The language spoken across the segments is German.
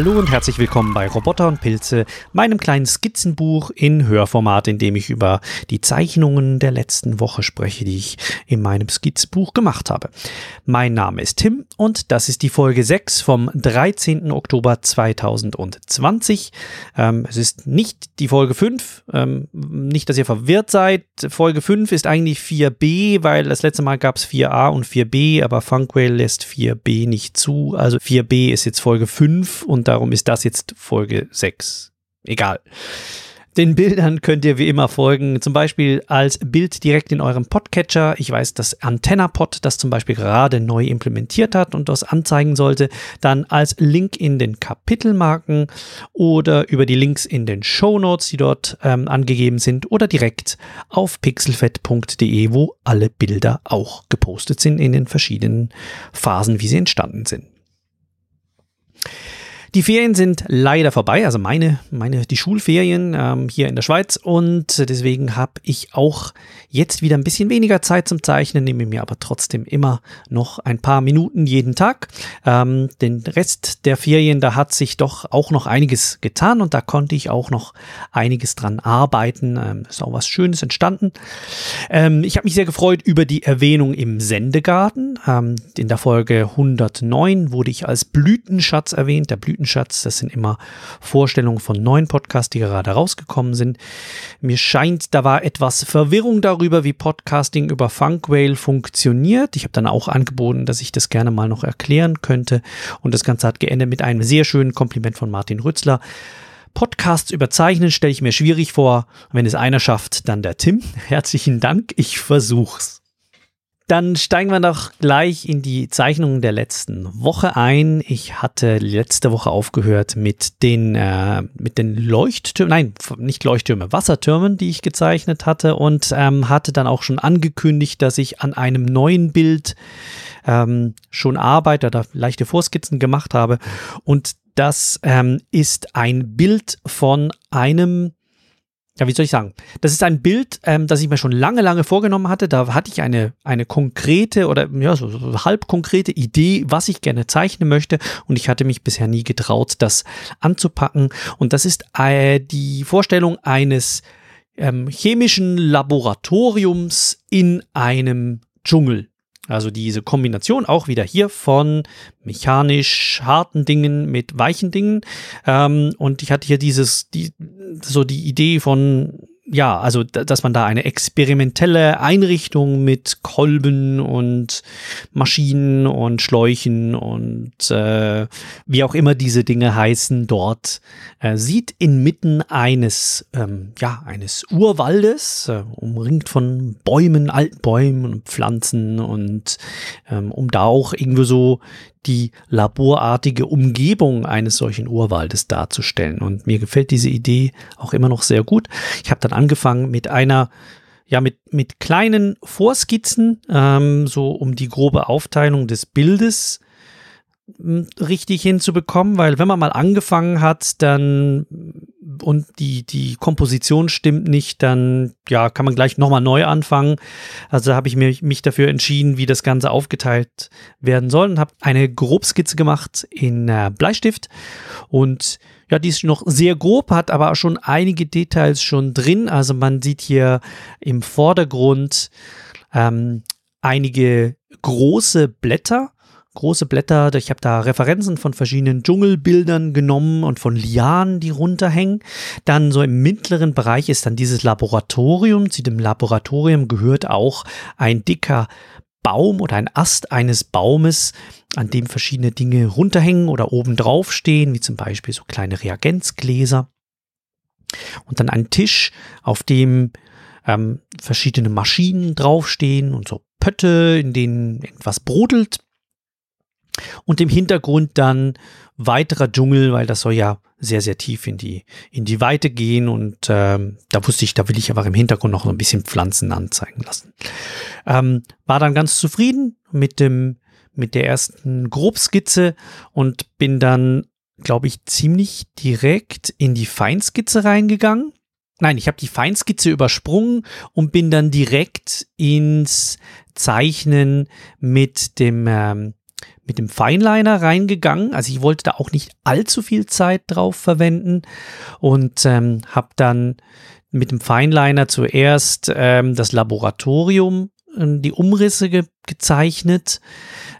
Hallo und herzlich willkommen bei Roboter und Pilze, meinem kleinen Skizzenbuch in Hörformat, in dem ich über die Zeichnungen der letzten Woche spreche, die ich in meinem Skizzenbuch gemacht habe. Mein Name ist Tim und das ist die Folge 6 vom 13. Oktober 2020. Ähm, es ist nicht die Folge 5, ähm, nicht, dass ihr verwirrt seid. Folge 5 ist eigentlich 4b, weil das letzte Mal gab es 4a und 4b, aber Funkwell lässt 4b nicht zu. Also 4b ist jetzt Folge 5 und darum ist das jetzt Folge 6. Egal. Den Bildern könnt ihr wie immer folgen, zum Beispiel als Bild direkt in eurem Podcatcher. Ich weiß, dass AntennaPod das zum Beispiel gerade neu implementiert hat und das anzeigen sollte. Dann als Link in den Kapitelmarken oder über die Links in den Show Notes, die dort ähm, angegeben sind, oder direkt auf pixelfett.de, wo alle Bilder auch gepostet sind in den verschiedenen Phasen, wie sie entstanden sind. Die Ferien sind leider vorbei, also meine, meine, die Schulferien ähm, hier in der Schweiz und deswegen habe ich auch jetzt wieder ein bisschen weniger Zeit zum Zeichnen, nehme mir aber trotzdem immer noch ein paar Minuten jeden Tag. Ähm, den Rest der Ferien, da hat sich doch auch noch einiges getan und da konnte ich auch noch einiges dran arbeiten. Ähm, ist auch was Schönes entstanden. Ähm, ich habe mich sehr gefreut über die Erwähnung im Sendegarten. Ähm, in der Folge 109 wurde ich als Blütenschatz erwähnt. Der Blütenschatz Blütenschatz. Das sind immer Vorstellungen von neuen Podcasts, die gerade rausgekommen sind. Mir scheint, da war etwas Verwirrung darüber, wie Podcasting über Funkwhale funktioniert. Ich habe dann auch angeboten, dass ich das gerne mal noch erklären könnte. Und das Ganze hat geendet mit einem sehr schönen Kompliment von Martin Rützler. Podcasts überzeichnen stelle ich mir schwierig vor. Wenn es einer schafft, dann der Tim. Herzlichen Dank, ich versuch's. Dann steigen wir doch gleich in die Zeichnungen der letzten Woche ein. Ich hatte letzte Woche aufgehört mit den, äh, mit den Leuchttürmen, nein, nicht Leuchttürme, Wassertürmen, die ich gezeichnet hatte und ähm, hatte dann auch schon angekündigt, dass ich an einem neuen Bild ähm, schon arbeite oder leichte Vorskizzen gemacht habe. Und das ähm, ist ein Bild von einem ja, wie soll ich sagen? Das ist ein Bild, ähm, das ich mir schon lange, lange vorgenommen hatte. Da hatte ich eine, eine konkrete oder ja, so, so halb konkrete Idee, was ich gerne zeichnen möchte. Und ich hatte mich bisher nie getraut, das anzupacken. Und das ist äh, die Vorstellung eines ähm, chemischen Laboratoriums in einem Dschungel. Also diese Kombination auch wieder hier von mechanisch harten Dingen mit weichen Dingen. Ähm, und ich hatte hier dieses, die, so die Idee von ja, also dass man da eine experimentelle Einrichtung mit Kolben und Maschinen und Schläuchen und äh, wie auch immer diese Dinge heißen dort äh, sieht inmitten eines ähm, ja eines Urwaldes äh, umringt von Bäumen, alten Bäumen und Pflanzen und ähm, um da auch irgendwie so die laborartige Umgebung eines solchen Urwaldes darzustellen. Und mir gefällt diese Idee auch immer noch sehr gut. Ich habe dann angefangen mit einer ja, mit, mit kleinen Vorskizzen, ähm, so um die grobe Aufteilung des Bildes hm, richtig hinzubekommen, weil wenn man mal angefangen hat, dann und die, die Komposition stimmt nicht, dann ja, kann man gleich nochmal neu anfangen. Also habe ich mich, mich dafür entschieden, wie das Ganze aufgeteilt werden soll und habe eine Grobskizze gemacht in äh, Bleistift und ja, die ist noch sehr grob, hat aber auch schon einige Details schon drin. Also man sieht hier im Vordergrund ähm, einige große Blätter große Blätter. Ich habe da Referenzen von verschiedenen Dschungelbildern genommen und von Lianen, die runterhängen. Dann so im mittleren Bereich ist dann dieses Laboratorium. Zu dem Laboratorium gehört auch ein dicker Baum oder ein Ast eines Baumes, an dem verschiedene Dinge runterhängen oder oben drauf stehen, wie zum Beispiel so kleine Reagenzgläser. Und dann ein Tisch, auf dem ähm, verschiedene Maschinen draufstehen und so Pötte, in denen irgendwas brodelt. Und im Hintergrund dann weiterer Dschungel, weil das soll ja sehr, sehr tief in die, in die Weite gehen. Und ähm, da wusste ich, da will ich aber im Hintergrund noch ein bisschen Pflanzen anzeigen lassen. Ähm, war dann ganz zufrieden mit dem, mit der ersten Grobskizze und bin dann, glaube ich, ziemlich direkt in die Feinskizze reingegangen. Nein, ich habe die Feinskizze übersprungen und bin dann direkt ins Zeichnen mit dem ähm, mit dem Feinliner reingegangen. Also ich wollte da auch nicht allzu viel Zeit drauf verwenden und ähm, habe dann mit dem Feinliner zuerst ähm, das Laboratorium, ähm, die Umrisse ge gezeichnet,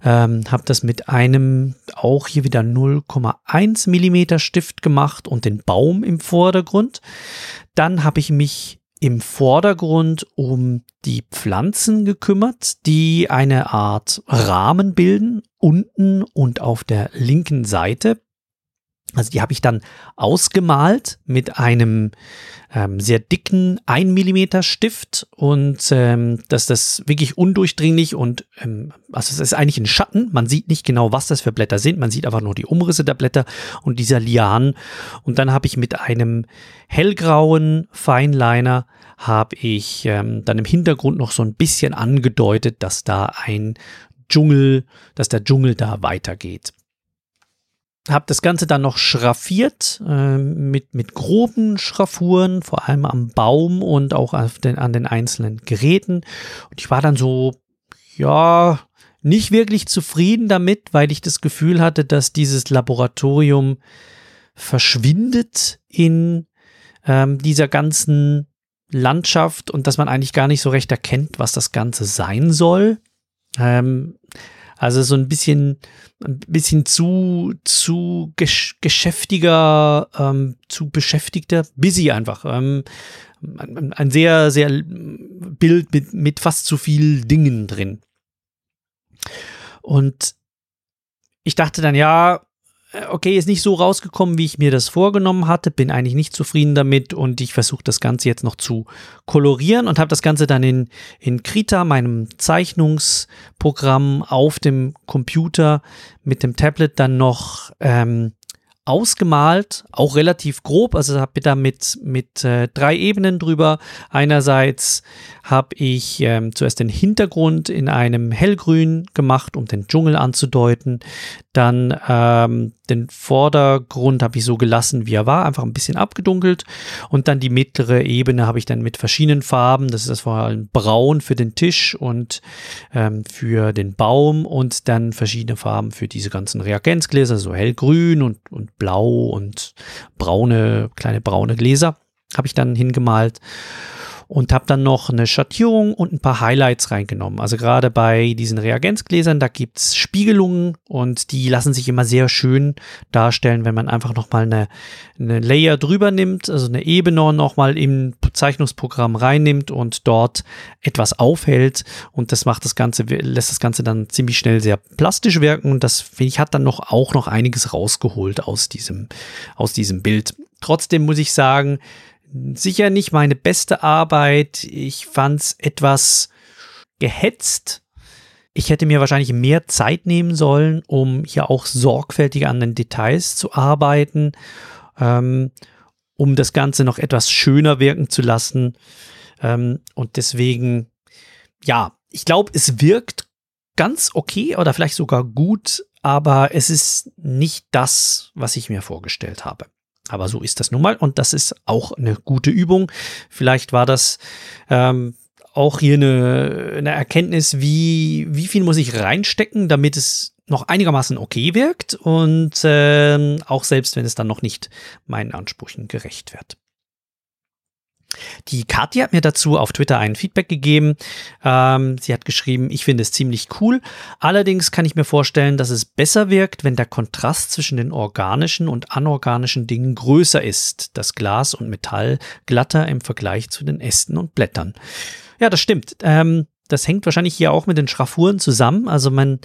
ähm, habe das mit einem auch hier wieder 0,1 Millimeter Stift gemacht und den Baum im Vordergrund. Dann habe ich mich im Vordergrund um die Pflanzen gekümmert, die eine Art Rahmen bilden, unten und auf der linken Seite. Also die habe ich dann ausgemalt mit einem ähm, sehr dicken 1 mm Stift und ähm, dass das wirklich undurchdringlich und ähm, also es ist eigentlich ein Schatten. Man sieht nicht genau, was das für Blätter sind. Man sieht einfach nur die Umrisse der Blätter und dieser Lianen. Und dann habe ich mit einem hellgrauen Feinliner habe ich ähm, dann im Hintergrund noch so ein bisschen angedeutet, dass da ein Dschungel, dass der Dschungel da weitergeht habe das Ganze dann noch schraffiert äh, mit, mit groben Schraffuren, vor allem am Baum und auch den, an den einzelnen Geräten. Und ich war dann so, ja, nicht wirklich zufrieden damit, weil ich das Gefühl hatte, dass dieses Laboratorium verschwindet in ähm, dieser ganzen Landschaft und dass man eigentlich gar nicht so recht erkennt, was das Ganze sein soll. Ähm, also so ein bisschen, ein bisschen zu, zu gesch geschäftiger, ähm, zu beschäftigter, busy einfach. Ähm, ein, ein sehr, sehr Bild mit, mit fast zu viel Dingen drin. Und ich dachte dann, ja, okay, ist nicht so rausgekommen, wie ich mir das vorgenommen hatte, bin eigentlich nicht zufrieden damit und ich versuche das Ganze jetzt noch zu kolorieren und habe das Ganze dann in, in Krita, meinem Zeichnungsprogramm auf dem Computer mit dem Tablet dann noch ähm, ausgemalt, auch relativ grob. Also habe da mit, mit äh, drei Ebenen drüber. Einerseits habe ich ähm, zuerst den Hintergrund in einem hellgrün gemacht, um den Dschungel anzudeuten. Dann ähm, den Vordergrund habe ich so gelassen, wie er war, einfach ein bisschen abgedunkelt. Und dann die mittlere Ebene habe ich dann mit verschiedenen Farben, das ist das vor allem braun für den Tisch und ähm, für den Baum und dann verschiedene Farben für diese ganzen Reagenzgläser, so hellgrün und, und blau und braune, kleine braune Gläser habe ich dann hingemalt und habe dann noch eine Schattierung und ein paar Highlights reingenommen. Also gerade bei diesen Reagenzgläsern, da gibt's Spiegelungen und die lassen sich immer sehr schön darstellen, wenn man einfach nochmal eine, eine Layer drüber nimmt, also eine Ebene nochmal im Zeichnungsprogramm reinnimmt und dort etwas aufhält und das macht das Ganze, lässt das Ganze dann ziemlich schnell sehr plastisch wirken und das, finde ich, hat dann noch auch noch einiges rausgeholt aus diesem, aus diesem Bild. Trotzdem muss ich sagen, sicher nicht meine beste Arbeit. Ich fand's etwas gehetzt. Ich hätte mir wahrscheinlich mehr Zeit nehmen sollen, um hier auch sorgfältiger an den Details zu arbeiten, ähm, um das Ganze noch etwas schöner wirken zu lassen. Ähm, und deswegen, ja, ich glaube, es wirkt ganz okay oder vielleicht sogar gut, aber es ist nicht das, was ich mir vorgestellt habe. Aber so ist das nun mal und das ist auch eine gute Übung. Vielleicht war das ähm, auch hier eine, eine Erkenntnis, wie, wie viel muss ich reinstecken, damit es noch einigermaßen okay wirkt und ähm, auch selbst wenn es dann noch nicht meinen Ansprüchen gerecht wird. Die Katja hat mir dazu auf Twitter ein Feedback gegeben. Ähm, sie hat geschrieben, ich finde es ziemlich cool. Allerdings kann ich mir vorstellen, dass es besser wirkt, wenn der Kontrast zwischen den organischen und anorganischen Dingen größer ist. Das Glas und Metall glatter im Vergleich zu den Ästen und Blättern. Ja, das stimmt. Ähm, das hängt wahrscheinlich hier auch mit den Schraffuren zusammen. Also man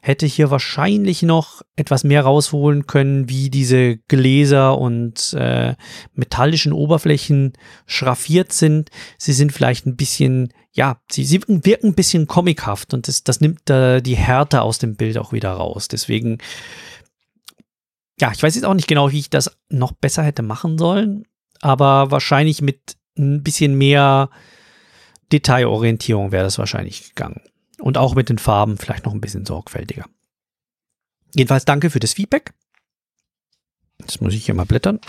hätte hier wahrscheinlich noch etwas mehr rausholen können, wie diese Gläser und äh, metallischen Oberflächen schraffiert sind. Sie sind vielleicht ein bisschen, ja, sie, sie wirken ein bisschen comichaft und das, das nimmt äh, die Härte aus dem Bild auch wieder raus. Deswegen, ja, ich weiß jetzt auch nicht genau, wie ich das noch besser hätte machen sollen, aber wahrscheinlich mit ein bisschen mehr Detailorientierung wäre das wahrscheinlich gegangen. Und auch mit den Farben vielleicht noch ein bisschen sorgfältiger. Jedenfalls danke für das Feedback. Jetzt muss ich hier mal blättern.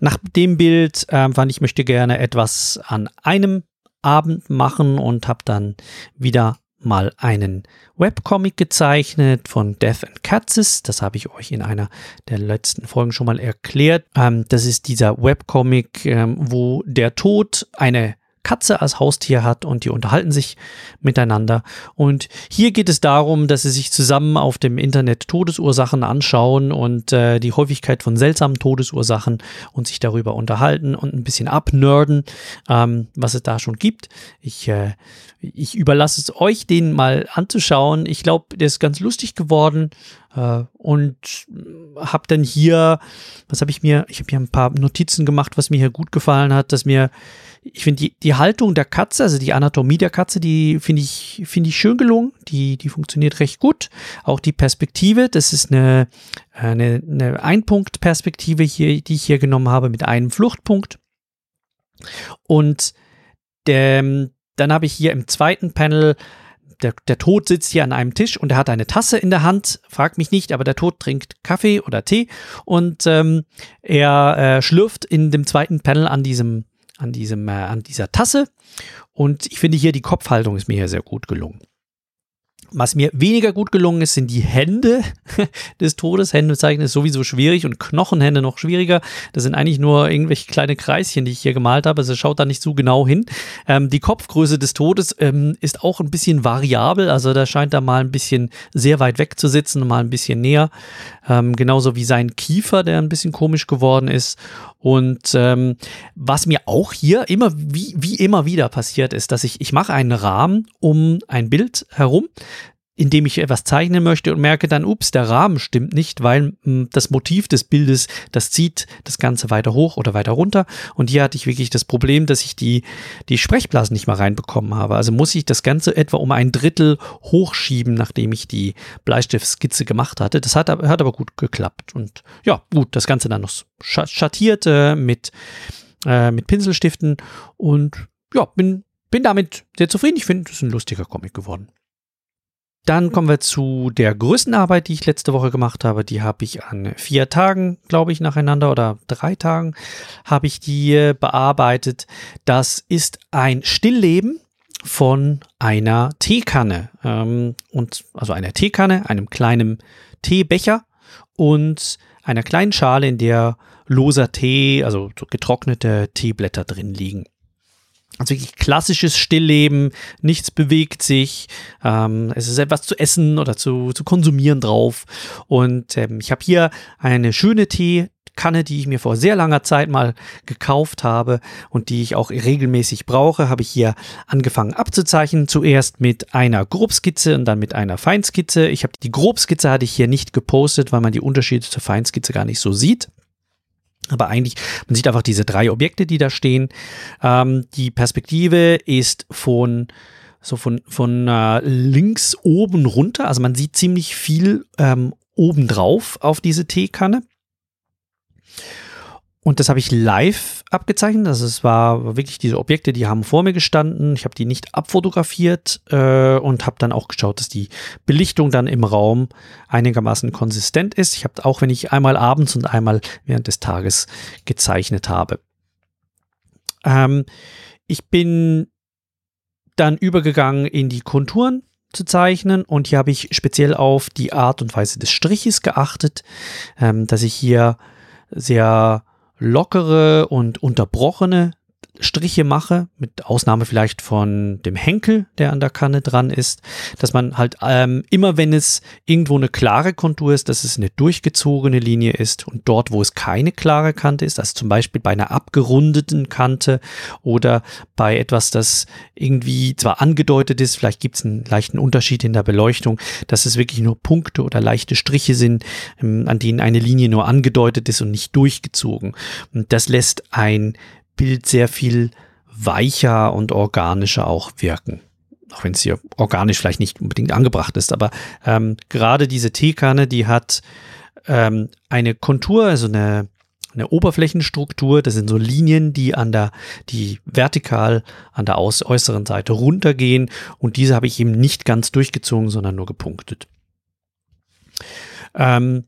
Nach dem Bild äh, fand ich, möchte gerne etwas an einem Abend machen und habe dann wieder mal einen Webcomic gezeichnet von Death and Katzes. Das habe ich euch in einer der letzten Folgen schon mal erklärt. Ähm, das ist dieser Webcomic, ähm, wo der Tod eine Katze als Haustier hat und die unterhalten sich miteinander. Und hier geht es darum, dass sie sich zusammen auf dem Internet Todesursachen anschauen und äh, die Häufigkeit von seltsamen Todesursachen und sich darüber unterhalten und ein bisschen abnörden, ähm, was es da schon gibt. Ich, äh, ich überlasse es euch, den mal anzuschauen. Ich glaube, der ist ganz lustig geworden und habe dann hier, was habe ich mir, ich habe hier ein paar Notizen gemacht, was mir hier gut gefallen hat, dass mir ich finde die, die Haltung der Katze, also die Anatomie der Katze, die finde ich, finde ich schön gelungen. Die, die funktioniert recht gut. Auch die Perspektive, das ist eine, eine, eine Einpunktperspektive hier, die ich hier genommen habe mit einem Fluchtpunkt. Und der, dann habe ich hier im zweiten Panel der, der Tod sitzt hier an einem Tisch und er hat eine Tasse in der Hand. Fragt mich nicht, aber der Tod trinkt Kaffee oder Tee und ähm, er äh, schlürft in dem zweiten Panel an diesem an, diesem, äh, an dieser Tasse. Und ich finde hier die Kopfhaltung ist mir hier sehr gut gelungen. Was mir weniger gut gelungen ist, sind die Hände des Todes. Hände zeichnen ist sowieso schwierig und Knochenhände noch schwieriger. Das sind eigentlich nur irgendwelche kleine Kreischen, die ich hier gemalt habe. Also schaut da nicht so genau hin. Ähm, die Kopfgröße des Todes ähm, ist auch ein bisschen variabel. Also da scheint da mal ein bisschen sehr weit weg zu sitzen, mal ein bisschen näher. Ähm, genauso wie sein Kiefer, der ein bisschen komisch geworden ist. Und ähm, was mir auch hier immer wie, wie immer wieder passiert ist, dass ich, ich mache einen Rahmen um ein Bild herum, indem ich etwas zeichnen möchte und merke dann, ups, der Rahmen stimmt nicht, weil hm, das Motiv des Bildes, das zieht das Ganze weiter hoch oder weiter runter. Und hier hatte ich wirklich das Problem, dass ich die, die Sprechblasen nicht mal reinbekommen habe. Also muss ich das Ganze etwa um ein Drittel hochschieben, nachdem ich die Bleistiftskizze gemacht hatte. Das hat, hat aber gut geklappt. Und ja, gut, das Ganze dann noch schattiert äh, mit, äh, mit Pinselstiften und ja, bin, bin damit sehr zufrieden. Ich finde, es ist ein lustiger Comic geworden. Dann kommen wir zu der größten Arbeit, die ich letzte Woche gemacht habe. Die habe ich an vier Tagen, glaube ich, nacheinander oder drei Tagen habe ich die bearbeitet. Das ist ein Stillleben von einer Teekanne. Ähm, und also einer Teekanne, einem kleinen Teebecher und einer kleinen Schale, in der loser Tee, also getrocknete Teeblätter drin liegen. Also wirklich klassisches Stillleben, nichts bewegt sich, ähm, es ist etwas zu essen oder zu, zu konsumieren drauf. Und ähm, ich habe hier eine schöne Teekanne, die ich mir vor sehr langer Zeit mal gekauft habe und die ich auch regelmäßig brauche, habe ich hier angefangen abzuzeichnen. Zuerst mit einer Grobskizze und dann mit einer Feinskizze. Ich habe die Grobskizze hatte ich hier nicht gepostet, weil man die Unterschiede zur Feinskizze gar nicht so sieht. Aber eigentlich, man sieht einfach diese drei Objekte, die da stehen. Ähm, die Perspektive ist von so von, von äh, links oben runter. Also man sieht ziemlich viel ähm, obendrauf auf diese Teekanne. Und das habe ich live abgezeichnet. Also es war wirklich diese Objekte, die haben vor mir gestanden. Ich habe die nicht abfotografiert äh, und habe dann auch geschaut, dass die Belichtung dann im Raum einigermaßen konsistent ist. Ich habe auch, wenn ich einmal abends und einmal während des Tages gezeichnet habe. Ähm, ich bin dann übergegangen in die Konturen zu zeichnen und hier habe ich speziell auf die Art und Weise des Striches geachtet, ähm, dass ich hier sehr lockere und unterbrochene Striche mache, mit Ausnahme vielleicht von dem Henkel, der an der Kanne dran ist, dass man halt ähm, immer, wenn es irgendwo eine klare Kontur ist, dass es eine durchgezogene Linie ist und dort, wo es keine klare Kante ist, also zum Beispiel bei einer abgerundeten Kante oder bei etwas, das irgendwie zwar angedeutet ist, vielleicht gibt es einen leichten Unterschied in der Beleuchtung, dass es wirklich nur Punkte oder leichte Striche sind, ähm, an denen eine Linie nur angedeutet ist und nicht durchgezogen. Und das lässt ein Bild sehr viel weicher und organischer auch wirken. Auch wenn es hier organisch vielleicht nicht unbedingt angebracht ist, aber ähm, gerade diese Teekanne, die hat ähm, eine Kontur, also eine, eine Oberflächenstruktur, das sind so Linien, die an der, die vertikal an der aus, äußeren Seite runtergehen und diese habe ich eben nicht ganz durchgezogen, sondern nur gepunktet. Ähm,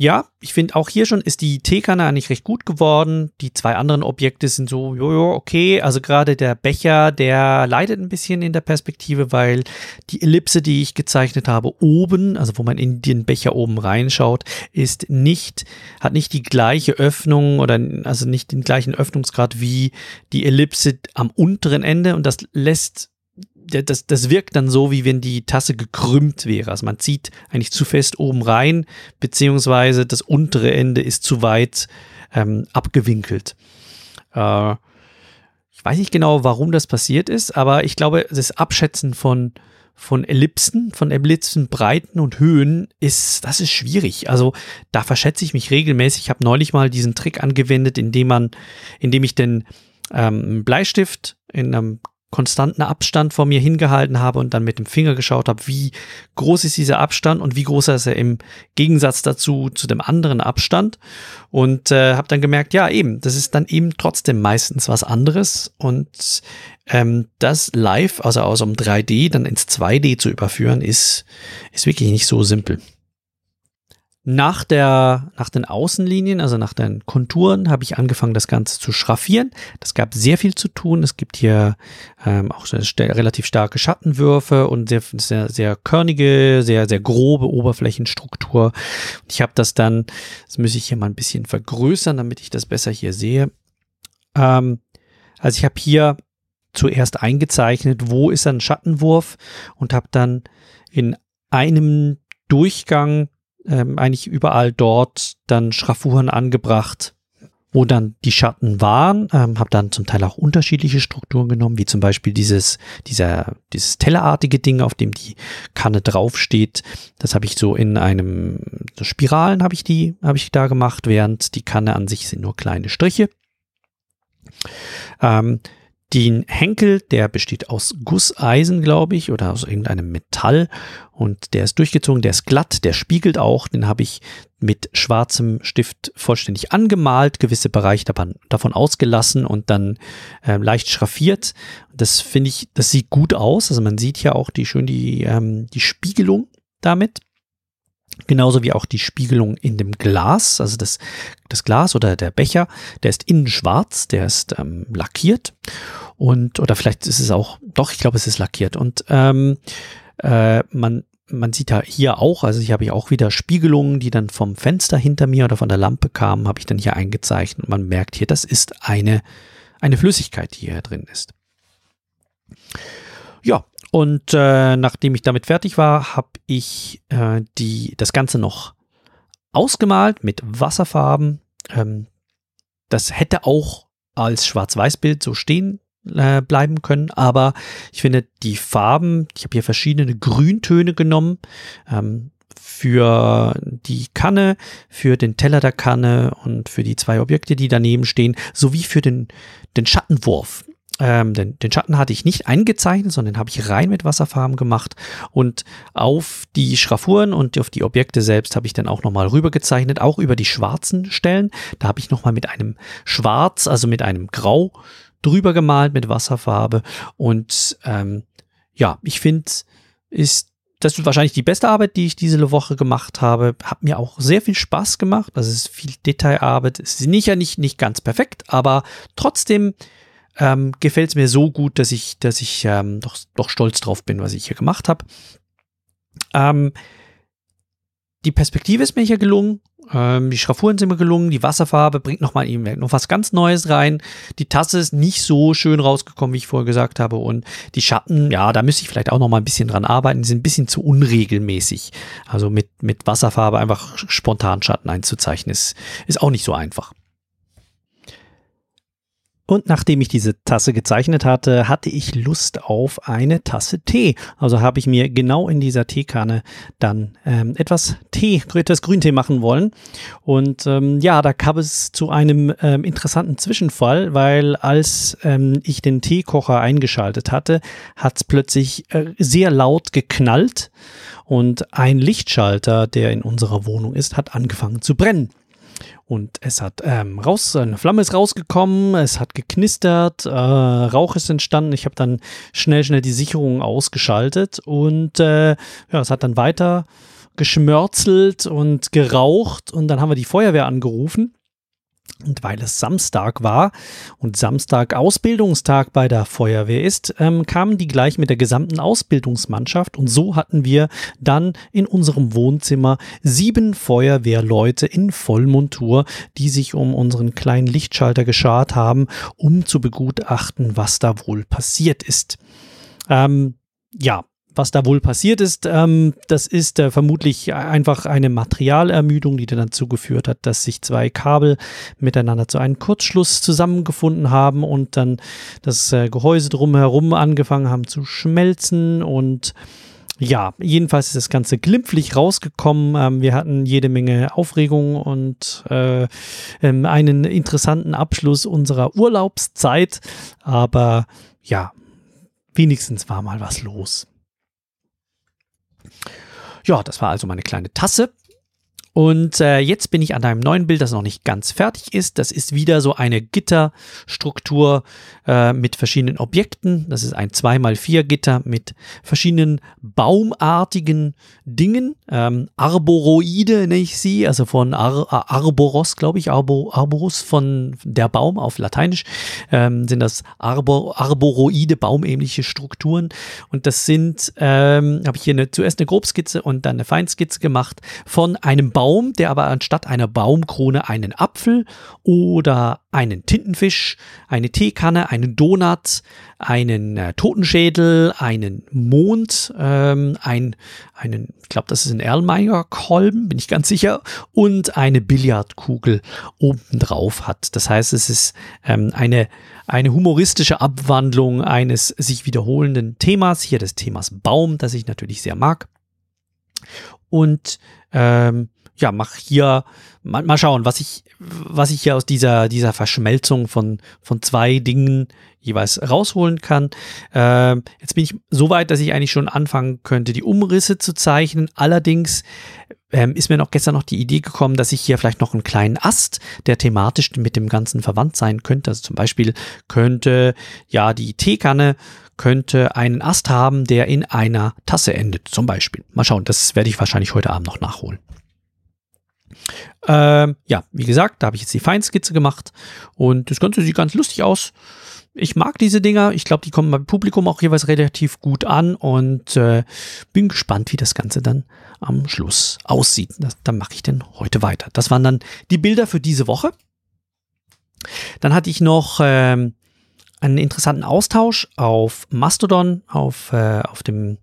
ja, ich finde auch hier schon ist die Teekanne eigentlich recht gut geworden. Die zwei anderen Objekte sind so, jojo, okay. Also gerade der Becher, der leidet ein bisschen in der Perspektive, weil die Ellipse, die ich gezeichnet habe, oben, also wo man in den Becher oben reinschaut, ist nicht, hat nicht die gleiche Öffnung oder also nicht den gleichen Öffnungsgrad wie die Ellipse am unteren Ende und das lässt das, das wirkt dann so, wie wenn die Tasse gekrümmt wäre. Also man zieht eigentlich zu fest oben rein, beziehungsweise das untere Ende ist zu weit ähm, abgewinkelt. Äh, ich weiß nicht genau, warum das passiert ist, aber ich glaube, das Abschätzen von, von Ellipsen, von Ellipsenbreiten und Höhen ist, das ist schwierig. Also da verschätze ich mich regelmäßig. Ich habe neulich mal diesen Trick angewendet, indem man, indem ich den ähm, Bleistift in einem konstanten Abstand vor mir hingehalten habe und dann mit dem Finger geschaut habe, wie groß ist dieser Abstand und wie groß ist er im Gegensatz dazu zu dem anderen Abstand und äh, habe dann gemerkt, ja eben, das ist dann eben trotzdem meistens was anderes und ähm, das live, also aus einem 3D dann ins 2D zu überführen, ist, ist wirklich nicht so simpel. Nach, der, nach den Außenlinien, also nach den Konturen, habe ich angefangen, das Ganze zu schraffieren. Das gab sehr viel zu tun. Es gibt hier ähm, auch relativ starke Schattenwürfe und sehr, sehr, sehr körnige, sehr, sehr grobe Oberflächenstruktur. Ich habe das dann, das muss ich hier mal ein bisschen vergrößern, damit ich das besser hier sehe. Ähm, also ich habe hier zuerst eingezeichnet, wo ist ein Schattenwurf und habe dann in einem Durchgang ähm, eigentlich überall dort dann Schraffuren angebracht, wo dann die Schatten waren, ähm, habe dann zum Teil auch unterschiedliche Strukturen genommen, wie zum Beispiel dieses, dieser, dieses tellerartige Ding, auf dem die Kanne draufsteht. Das habe ich so in einem so Spiralen habe ich die, habe ich da gemacht, während die Kanne an sich sind nur kleine Striche. Ähm, den Henkel, der besteht aus Gusseisen, glaube ich, oder aus irgendeinem Metall und der ist durchgezogen, der ist glatt, der spiegelt auch, den habe ich mit schwarzem Stift vollständig angemalt, gewisse Bereiche davon, ausgelassen und dann äh, leicht schraffiert. Das finde ich, das sieht gut aus, also man sieht ja auch die schön die, ähm, die Spiegelung damit. Genauso wie auch die Spiegelung in dem Glas, also das, das Glas oder der Becher, der ist innen schwarz, der ist ähm, lackiert und oder vielleicht ist es auch, doch, ich glaube, es ist lackiert und ähm, äh, man man sieht ja hier auch, also ich habe hier auch wieder Spiegelungen, die dann vom Fenster hinter mir oder von der Lampe kamen, habe ich dann hier eingezeichnet. Man merkt hier, das ist eine, eine Flüssigkeit, die hier drin ist. Ja, und äh, nachdem ich damit fertig war, habe ich äh, die, das Ganze noch ausgemalt mit Wasserfarben. Ähm, das hätte auch als Schwarz-Weiß-Bild so stehen äh, bleiben können, aber ich finde die Farben, ich habe hier verschiedene Grüntöne genommen. Ähm, für die Kanne, für den Teller der Kanne und für die zwei Objekte, die daneben stehen, sowie für den, den Schattenwurf. Ähm, den, den Schatten hatte ich nicht eingezeichnet, sondern habe ich rein mit Wasserfarben gemacht und auf die Schraffuren und auf die Objekte selbst habe ich dann auch nochmal rüber gezeichnet, auch über die schwarzen Stellen. Da habe ich nochmal mit einem Schwarz, also mit einem Grau drüber gemalt mit Wasserfarbe und ähm, ja, ich finde, ist das ist wahrscheinlich die beste Arbeit, die ich diese Woche gemacht habe. Hat mir auch sehr viel Spaß gemacht. Das ist viel Detailarbeit. Es ist nicht ja nicht, nicht ganz perfekt, aber trotzdem ähm, gefällt es mir so gut, dass ich, dass ich ähm, doch, doch stolz drauf bin, was ich hier gemacht habe. Ähm, die Perspektive ist mir hier gelungen. Ähm, die Schraffuren sind mir gelungen. Die Wasserfarbe bringt nochmal noch was ganz Neues rein. Die Tasse ist nicht so schön rausgekommen, wie ich vorher gesagt habe. Und die Schatten, ja, da müsste ich vielleicht auch noch mal ein bisschen dran arbeiten. Die sind ein bisschen zu unregelmäßig. Also mit, mit Wasserfarbe einfach spontan Schatten einzuzeichnen, ist, ist auch nicht so einfach. Und nachdem ich diese Tasse gezeichnet hatte, hatte ich Lust auf eine Tasse Tee. Also habe ich mir genau in dieser Teekanne dann ähm, etwas Tee, etwas Grüntee machen wollen. Und ähm, ja, da kam es zu einem ähm, interessanten Zwischenfall, weil als ähm, ich den Teekocher eingeschaltet hatte, hat es plötzlich äh, sehr laut geknallt und ein Lichtschalter, der in unserer Wohnung ist, hat angefangen zu brennen. Und es hat ähm, raus, eine Flamme ist rausgekommen, es hat geknistert, äh, Rauch ist entstanden. Ich habe dann schnell, schnell die Sicherung ausgeschaltet und äh, ja, es hat dann weiter geschmörzelt und geraucht und dann haben wir die Feuerwehr angerufen. Und weil es Samstag war und Samstag Ausbildungstag bei der Feuerwehr ist, ähm, kamen die gleich mit der gesamten Ausbildungsmannschaft und so hatten wir dann in unserem Wohnzimmer sieben Feuerwehrleute in Vollmontur, die sich um unseren kleinen Lichtschalter geschart haben, um zu begutachten, was da wohl passiert ist. Ähm, ja, was da wohl passiert ist, ähm, das ist äh, vermutlich einfach eine Materialermüdung, die dann dazu geführt hat, dass sich zwei Kabel miteinander zu einem Kurzschluss zusammengefunden haben und dann das äh, Gehäuse drumherum angefangen haben zu schmelzen und ja, jedenfalls ist das Ganze glimpflich rausgekommen. Ähm, wir hatten jede Menge Aufregung und äh, ähm, einen interessanten Abschluss unserer Urlaubszeit. Aber ja, wenigstens war mal was los. Ja, das war also meine kleine Tasse. Und äh, jetzt bin ich an einem neuen Bild, das noch nicht ganz fertig ist. Das ist wieder so eine Gitterstruktur äh, mit verschiedenen Objekten. Das ist ein 2x4 Gitter mit verschiedenen baumartigen Dingen. Ähm, Arboroide nenne ich sie, also von Ar Arboros, glaube ich, Arbo Arborus von der Baum auf Lateinisch, ähm, sind das Arbor Arboroide, baumähnliche Strukturen. Und das sind, ähm, habe ich hier eine, zuerst eine Grobskizze und dann eine Feinskizze gemacht von einem Baum Baum, der aber anstatt einer Baumkrone einen Apfel oder einen Tintenfisch, eine Teekanne, einen Donut, einen äh, Totenschädel, einen Mond, ähm, ein, einen, ich glaube, das ist ein Erlenmeyer-Kolben, bin ich ganz sicher, und eine Billardkugel obendrauf hat. Das heißt, es ist ähm, eine, eine humoristische Abwandlung eines sich wiederholenden Themas, hier des Themas Baum, das ich natürlich sehr mag. Und ähm, ja, mach hier mal, mal schauen, was ich, was ich hier aus dieser, dieser Verschmelzung von, von zwei Dingen jeweils rausholen kann. Äh, jetzt bin ich so weit, dass ich eigentlich schon anfangen könnte, die Umrisse zu zeichnen. Allerdings ähm, ist mir noch gestern noch die Idee gekommen, dass ich hier vielleicht noch einen kleinen Ast, der thematisch mit dem Ganzen verwandt sein könnte. Also zum Beispiel könnte ja die Teekanne könnte einen Ast haben, der in einer Tasse endet, zum Beispiel. Mal schauen, das werde ich wahrscheinlich heute Abend noch nachholen. Ähm, ja, wie gesagt, da habe ich jetzt die Feinskizze gemacht und das Ganze sieht ganz lustig aus. Ich mag diese Dinger. Ich glaube, die kommen beim Publikum auch jeweils relativ gut an und äh, bin gespannt, wie das Ganze dann am Schluss aussieht. Das, dann mache ich denn heute weiter. Das waren dann die Bilder für diese Woche. Dann hatte ich noch ähm, einen interessanten Austausch auf Mastodon, auf, äh, auf dem äh,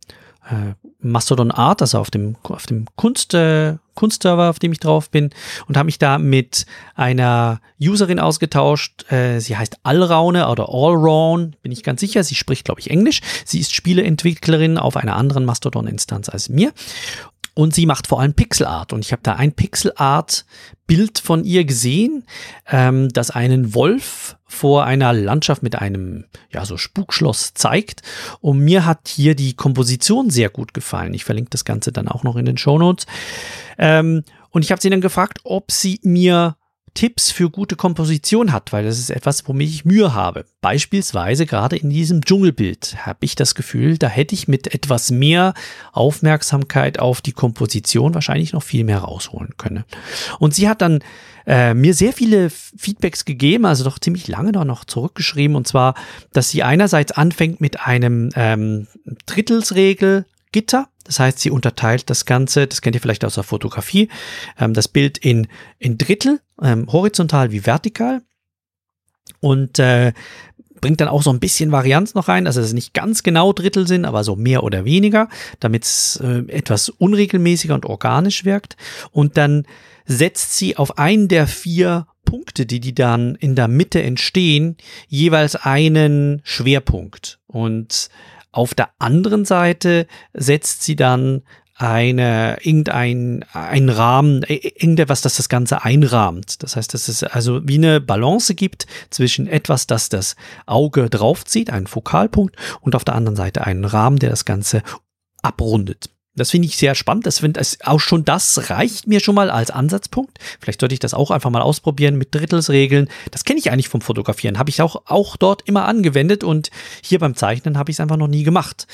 Mastodon Art, also auf dem, auf dem Kunst, äh, Kunstserver, auf dem ich drauf bin, und habe mich da mit einer Userin ausgetauscht. Äh, sie heißt Allraune oder Allraun, bin ich ganz sicher. Sie spricht, glaube ich, Englisch. Sie ist Spieleentwicklerin auf einer anderen Mastodon-Instanz als mir. Und sie macht vor allem Pixelart. Und ich habe da ein Pixelart-Bild von ihr gesehen, ähm, das einen Wolf vor einer Landschaft mit einem, ja, so Spukschloss zeigt. Und mir hat hier die Komposition sehr gut gefallen. Ich verlinke das Ganze dann auch noch in den Show Notes. Ähm, und ich habe sie dann gefragt, ob sie mir Tipps für gute Komposition hat, weil das ist etwas, womit ich Mühe habe. Beispielsweise gerade in diesem Dschungelbild habe ich das Gefühl, da hätte ich mit etwas mehr Aufmerksamkeit auf die Komposition wahrscheinlich noch viel mehr rausholen können. Und sie hat dann äh, mir sehr viele Feedbacks gegeben, also doch ziemlich lange da noch zurückgeschrieben, und zwar, dass sie einerseits anfängt mit einem ähm, Drittelsregel Gitter. Das heißt, sie unterteilt das Ganze, das kennt ihr vielleicht aus der Fotografie, ähm, das Bild in, in Drittel, ähm, horizontal wie vertikal. Und äh, bringt dann auch so ein bisschen Varianz noch rein, also dass es nicht ganz genau Drittel sind, aber so mehr oder weniger, damit es äh, etwas unregelmäßiger und organisch wirkt. Und dann setzt sie auf einen der vier Punkte, die die dann in der Mitte entstehen, jeweils einen Schwerpunkt. Und auf der anderen Seite setzt sie dann eine, irgendein, ein Rahmen, äh, irgendetwas, das das Ganze einrahmt. Das heißt, dass es also wie eine Balance gibt zwischen etwas, das das Auge draufzieht, einen Fokalpunkt, und auf der anderen Seite einen Rahmen, der das Ganze abrundet. Das finde ich sehr spannend. Das finde auch schon das reicht mir schon mal als Ansatzpunkt. Vielleicht sollte ich das auch einfach mal ausprobieren mit Drittelsregeln. Das kenne ich eigentlich vom Fotografieren. Habe ich auch, auch dort immer angewendet und hier beim Zeichnen habe ich es einfach noch nie gemacht.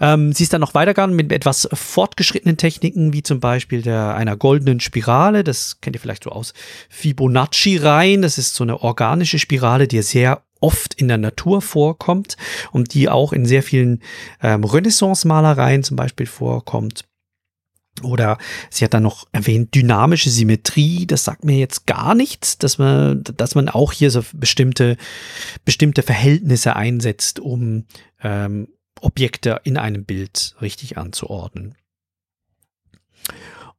Ähm, sie ist dann noch weitergegangen mit etwas fortgeschrittenen Techniken, wie zum Beispiel der, einer goldenen Spirale. Das kennt ihr vielleicht so aus Fibonacci-Reihen. Das ist so eine organische Spirale, die sehr oft in der Natur vorkommt und die auch in sehr vielen ähm, Renaissance-Malereien zum Beispiel vorkommt. Oder sie hat dann noch erwähnt, dynamische Symmetrie, das sagt mir jetzt gar nichts, dass man, dass man auch hier so bestimmte, bestimmte Verhältnisse einsetzt, um ähm, Objekte in einem Bild richtig anzuordnen.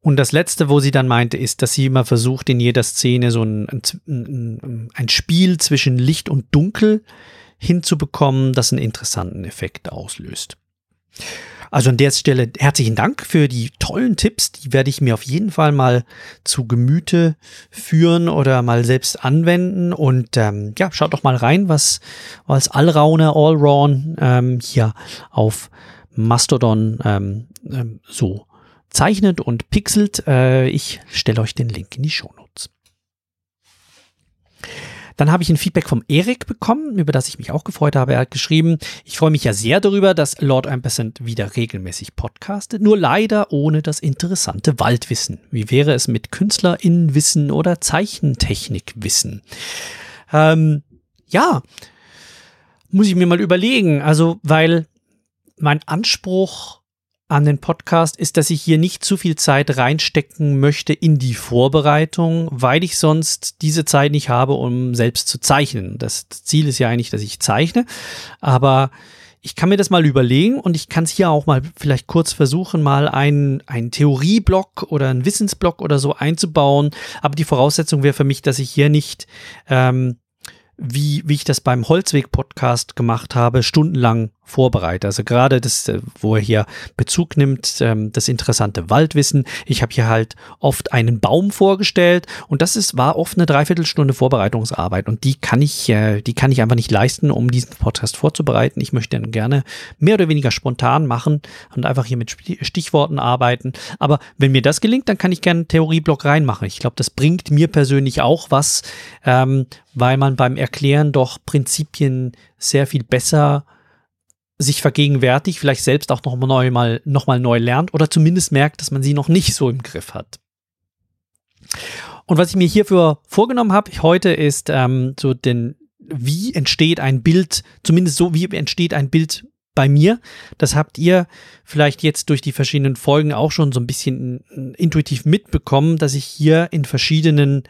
Und das letzte, wo sie dann meinte, ist, dass sie immer versucht, in jeder Szene so ein, ein, ein Spiel zwischen Licht und Dunkel hinzubekommen, das einen interessanten Effekt auslöst. Also an der Stelle herzlichen Dank für die tollen Tipps. Die werde ich mir auf jeden Fall mal zu Gemüte führen oder mal selbst anwenden. Und ähm, ja, schaut doch mal rein, was als Allrauner, Allround ähm, hier auf Mastodon ähm, ähm, so zeichnet und pixelt. Äh, ich stelle euch den Link in die Show Notes. Dann habe ich ein Feedback vom Erik bekommen, über das ich mich auch gefreut habe. Er hat geschrieben, ich freue mich ja sehr darüber, dass Lord Ampersand wieder regelmäßig podcastet, nur leider ohne das interessante Waldwissen. Wie wäre es mit KünstlerInnenwissen oder Zeichentechnikwissen? Ähm, ja, muss ich mir mal überlegen. Also, weil mein Anspruch an den Podcast ist, dass ich hier nicht zu viel Zeit reinstecken möchte in die Vorbereitung, weil ich sonst diese Zeit nicht habe, um selbst zu zeichnen. Das Ziel ist ja eigentlich, dass ich zeichne, aber ich kann mir das mal überlegen und ich kann es hier auch mal vielleicht kurz versuchen, mal einen, einen Theorieblock oder einen Wissensblock oder so einzubauen. Aber die Voraussetzung wäre für mich, dass ich hier nicht ähm, wie, wie ich das beim Holzweg-Podcast gemacht habe, stundenlang vorbereite. Also gerade das, äh, wo er hier Bezug nimmt, ähm, das interessante Waldwissen. Ich habe hier halt oft einen Baum vorgestellt und das ist, war oft eine Dreiviertelstunde Vorbereitungsarbeit und die kann ich, äh, die kann ich einfach nicht leisten, um diesen Podcast vorzubereiten. Ich möchte dann gerne mehr oder weniger spontan machen und einfach hier mit Stichworten arbeiten. Aber wenn mir das gelingt, dann kann ich gerne einen Theorieblock reinmachen. Ich glaube, das bringt mir persönlich auch was, ähm, weil man beim Erklären doch Prinzipien sehr viel besser sich vergegenwärtigt, vielleicht selbst auch noch neu mal, noch mal neu lernt oder zumindest merkt, dass man sie noch nicht so im Griff hat. Und was ich mir hierfür vorgenommen habe heute ist ähm, so den, wie entsteht ein Bild, zumindest so wie entsteht ein Bild bei mir. Das habt ihr vielleicht jetzt durch die verschiedenen Folgen auch schon so ein bisschen intuitiv mitbekommen, dass ich hier in verschiedenen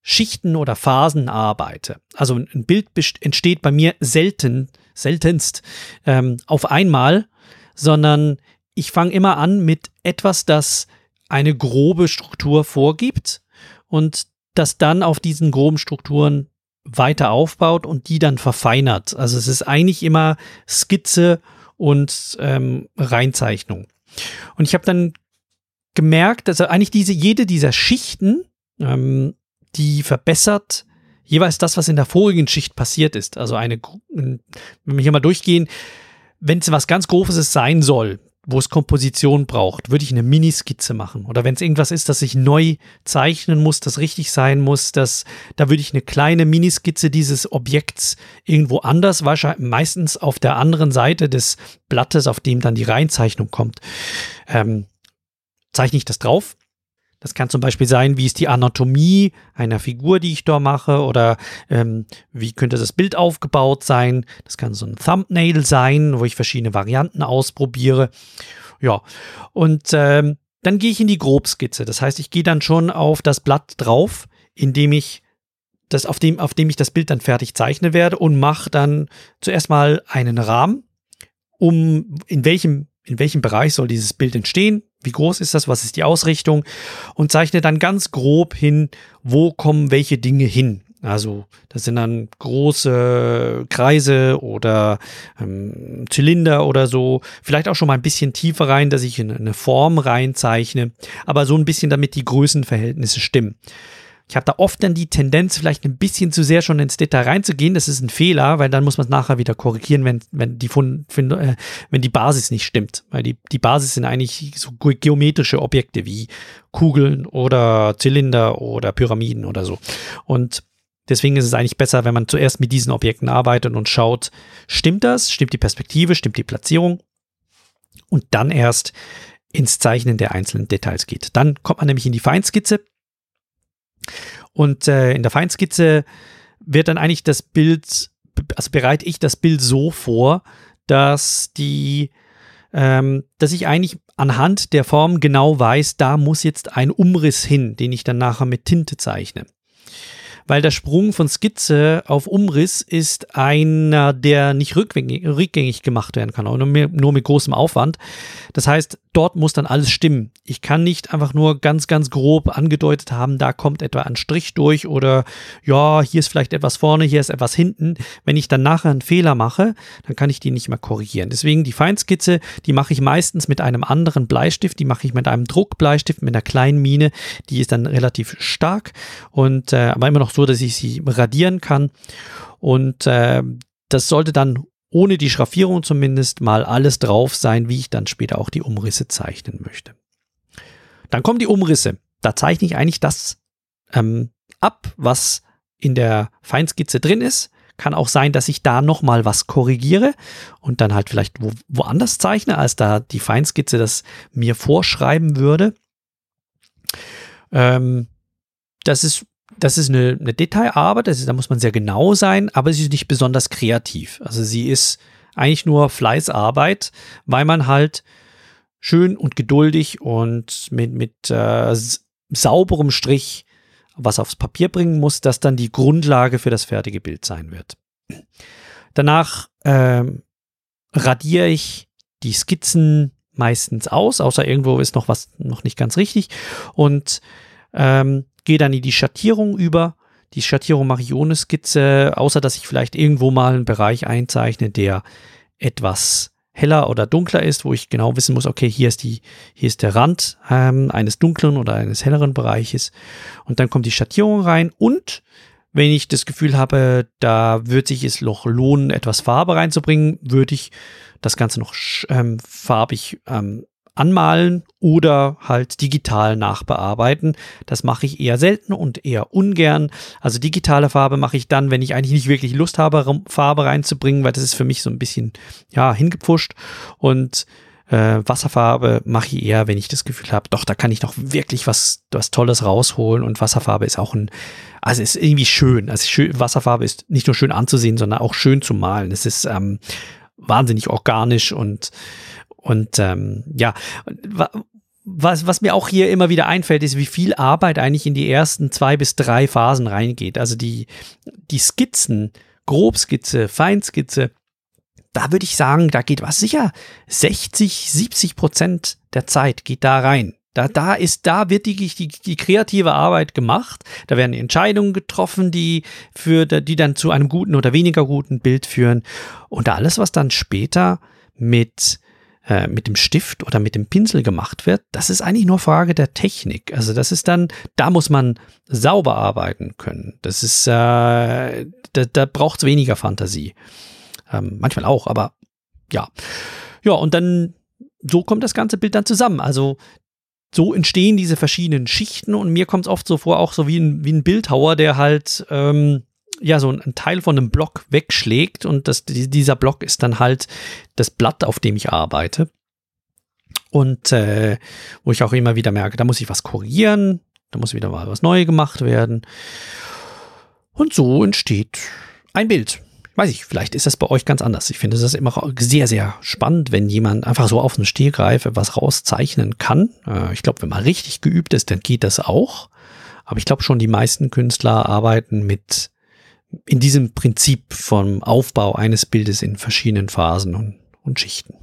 Schichten oder Phasen arbeite. Also ein Bild entsteht bei mir selten, seltenst ähm, auf einmal, sondern ich fange immer an mit etwas, das eine grobe Struktur vorgibt und das dann auf diesen groben Strukturen weiter aufbaut und die dann verfeinert. Also es ist eigentlich immer Skizze und ähm, Reinzeichnung. Und ich habe dann gemerkt, dass eigentlich diese, jede dieser Schichten ähm, die verbessert jeweils das, was in der vorigen Schicht passiert ist. Also eine, wenn wir hier mal durchgehen, wenn es was ganz Großes sein soll, wo es Komposition braucht, würde ich eine Miniskizze machen. Oder wenn es irgendwas ist, das ich neu zeichnen muss, das richtig sein muss, das, da würde ich eine kleine Miniskizze dieses Objekts irgendwo anders, wahrscheinlich meistens auf der anderen Seite des Blattes, auf dem dann die Reinzeichnung kommt, ähm, zeichne ich das drauf das kann zum Beispiel sein, wie ist die Anatomie einer Figur, die ich da mache, oder ähm, wie könnte das Bild aufgebaut sein. Das kann so ein Thumbnail sein, wo ich verschiedene Varianten ausprobiere. Ja, und ähm, dann gehe ich in die Grobskizze. Das heißt, ich gehe dann schon auf das Blatt drauf, indem ich das, auf dem, auf dem ich das Bild dann fertig zeichnen werde und mache dann zuerst mal einen Rahmen, um in welchem, in welchem Bereich soll dieses Bild entstehen, wie groß ist das, was ist die Ausrichtung und zeichne dann ganz grob hin, wo kommen welche Dinge hin. Also das sind dann große Kreise oder ähm, Zylinder oder so. Vielleicht auch schon mal ein bisschen tiefer rein, dass ich eine Form reinzeichne, aber so ein bisschen damit die Größenverhältnisse stimmen. Ich habe da oft dann die Tendenz, vielleicht ein bisschen zu sehr schon ins Detail reinzugehen. Das ist ein Fehler, weil dann muss man es nachher wieder korrigieren, wenn, wenn, die, wenn, äh, wenn die Basis nicht stimmt. Weil die, die Basis sind eigentlich so geometrische Objekte wie Kugeln oder Zylinder oder Pyramiden oder so. Und deswegen ist es eigentlich besser, wenn man zuerst mit diesen Objekten arbeitet und schaut, stimmt das? Stimmt die Perspektive? Stimmt die Platzierung? Und dann erst ins Zeichnen der einzelnen Details geht. Dann kommt man nämlich in die Feinskizze und äh, in der Feinskizze wird dann eigentlich das Bild, also bereite ich das Bild so vor, dass die, ähm, dass ich eigentlich anhand der Form genau weiß, da muss jetzt ein Umriss hin, den ich dann nachher mit Tinte zeichne weil der Sprung von Skizze auf Umriss ist einer, der nicht rückgängig, gemacht werden kann, nur mit, nur mit großem Aufwand. Das heißt, dort muss dann alles stimmen. Ich kann nicht einfach nur ganz, ganz grob angedeutet haben, da kommt etwa ein Strich durch oder ja, hier ist vielleicht etwas vorne, hier ist etwas hinten. Wenn ich dann nachher einen Fehler mache, dann kann ich die nicht mehr korrigieren. Deswegen die Feinskizze, die mache ich meistens mit einem anderen Bleistift, die mache ich mit einem Druckbleistift, mit einer kleinen Mine, die ist dann relativ stark und äh, aber immer noch so, dass ich sie radieren kann. Und äh, das sollte dann ohne die Schraffierung zumindest mal alles drauf sein, wie ich dann später auch die Umrisse zeichnen möchte. Dann kommen die Umrisse. Da zeichne ich eigentlich das ähm, ab, was in der Feinskizze drin ist. Kann auch sein, dass ich da nochmal was korrigiere und dann halt vielleicht wo, woanders zeichne, als da die Feinskizze das mir vorschreiben würde. Ähm, das ist das ist eine, eine Detailarbeit, ist, da muss man sehr genau sein, aber sie ist nicht besonders kreativ. Also sie ist eigentlich nur Fleißarbeit, weil man halt schön und geduldig und mit, mit äh, sauberem Strich was aufs Papier bringen muss, das dann die Grundlage für das fertige Bild sein wird. Danach ähm, radiere ich die Skizzen meistens aus, außer irgendwo ist noch was noch nicht ganz richtig und ähm, gehe dann in die Schattierung über. Die Schattierung mache ich ohne Skizze, außer dass ich vielleicht irgendwo mal einen Bereich einzeichne, der etwas heller oder dunkler ist, wo ich genau wissen muss, okay, hier ist die, hier ist der Rand ähm, eines dunklen oder eines helleren Bereiches. Und dann kommt die Schattierung rein und wenn ich das Gefühl habe, da würde sich es noch lohnen, etwas Farbe reinzubringen, würde ich das Ganze noch ähm, farbig ähm, anmalen oder halt digital nachbearbeiten. Das mache ich eher selten und eher ungern. Also digitale Farbe mache ich dann, wenn ich eigentlich nicht wirklich Lust habe, Farbe reinzubringen, weil das ist für mich so ein bisschen, ja, hingepfuscht. Und äh, Wasserfarbe mache ich eher, wenn ich das Gefühl habe, doch, da kann ich noch wirklich was, was Tolles rausholen. Und Wasserfarbe ist auch ein, also ist irgendwie schön. Also schön, Wasserfarbe ist nicht nur schön anzusehen, sondern auch schön zu malen. Es ist ähm, wahnsinnig organisch und und ähm, ja, was, was mir auch hier immer wieder einfällt, ist, wie viel Arbeit eigentlich in die ersten zwei bis drei Phasen reingeht. Also die, die Skizzen, Grobskizze, Feinskizze, da würde ich sagen, da geht was sicher 60, 70 Prozent der Zeit geht da rein. Da, da ist, da wird die, die, die kreative Arbeit gemacht. Da werden Entscheidungen getroffen, die für, die dann zu einem guten oder weniger guten Bild führen. Und alles, was dann später mit äh, mit dem Stift oder mit dem Pinsel gemacht wird, das ist eigentlich nur Frage der Technik. Also das ist dann, da muss man sauber arbeiten können. Das ist, äh, da, da braucht es weniger Fantasie. Ähm, manchmal auch, aber ja. Ja, und dann, so kommt das ganze Bild dann zusammen. Also so entstehen diese verschiedenen Schichten und mir kommt es oft so vor, auch so wie ein, wie ein Bildhauer, der halt ähm, ja, so ein Teil von einem Block wegschlägt und das, dieser Block ist dann halt das Blatt, auf dem ich arbeite. Und äh, wo ich auch immer wieder merke, da muss ich was korrigieren, da muss wieder mal was Neues gemacht werden. Und so entsteht ein Bild. Weiß ich, vielleicht ist das bei euch ganz anders. Ich finde das immer sehr, sehr spannend, wenn jemand einfach so auf den Stehgreif was rauszeichnen kann. Äh, ich glaube, wenn man richtig geübt ist, dann geht das auch. Aber ich glaube schon, die meisten Künstler arbeiten mit in diesem Prinzip vom Aufbau eines Bildes in verschiedenen Phasen und, und Schichten.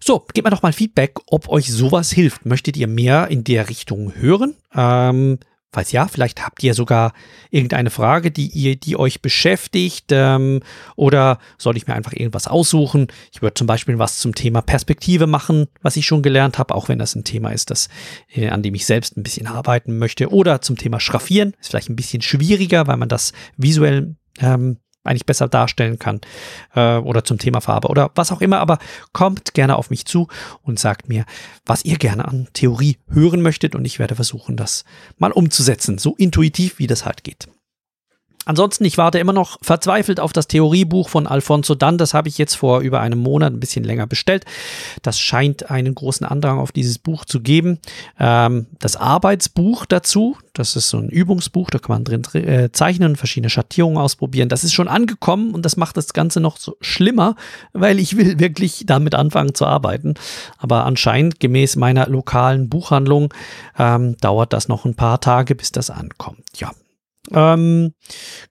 So, gebt mir doch mal Feedback, ob euch sowas hilft. Möchtet ihr mehr in der Richtung hören? Ähm, Falls ja, vielleicht habt ihr sogar irgendeine Frage, die ihr, die euch beschäftigt, ähm, oder soll ich mir einfach irgendwas aussuchen? Ich würde zum Beispiel was zum Thema Perspektive machen, was ich schon gelernt habe, auch wenn das ein Thema ist, das, äh, an dem ich selbst ein bisschen arbeiten möchte. Oder zum Thema Schraffieren, ist vielleicht ein bisschen schwieriger, weil man das visuell ähm, eigentlich besser darstellen kann äh, oder zum Thema Farbe oder was auch immer. Aber kommt gerne auf mich zu und sagt mir, was ihr gerne an Theorie hören möchtet und ich werde versuchen, das mal umzusetzen, so intuitiv wie das halt geht. Ansonsten, ich warte immer noch verzweifelt auf das Theoriebuch von Alfonso Dann. Das habe ich jetzt vor über einem Monat ein bisschen länger bestellt. Das scheint einen großen Andrang auf dieses Buch zu geben. Ähm, das Arbeitsbuch dazu, das ist so ein Übungsbuch, da kann man drin äh, zeichnen, verschiedene Schattierungen ausprobieren. Das ist schon angekommen und das macht das Ganze noch so schlimmer, weil ich will wirklich damit anfangen zu arbeiten. Aber anscheinend, gemäß meiner lokalen Buchhandlung, ähm, dauert das noch ein paar Tage, bis das ankommt. Ja, ähm,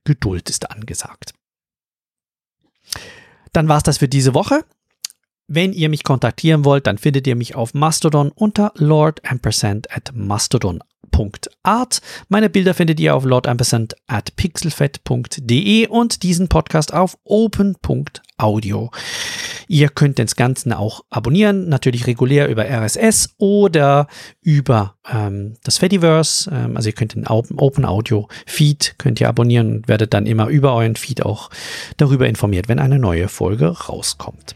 Geduld ist angesagt. Dann war es das für diese Woche. Wenn ihr mich kontaktieren wollt, dann findet ihr mich auf Mastodon unter Lord at Mastodon Art. Meine Bilder findet ihr auf lordampersand at pixelfed.de und diesen Podcast auf open.audio. Ihr könnt den Ganzen auch abonnieren, natürlich regulär über RSS oder über ähm, das Fediverse. Ähm, also ihr könnt den Open Audio Feed könnt ihr abonnieren und werdet dann immer über euren Feed auch darüber informiert, wenn eine neue Folge rauskommt.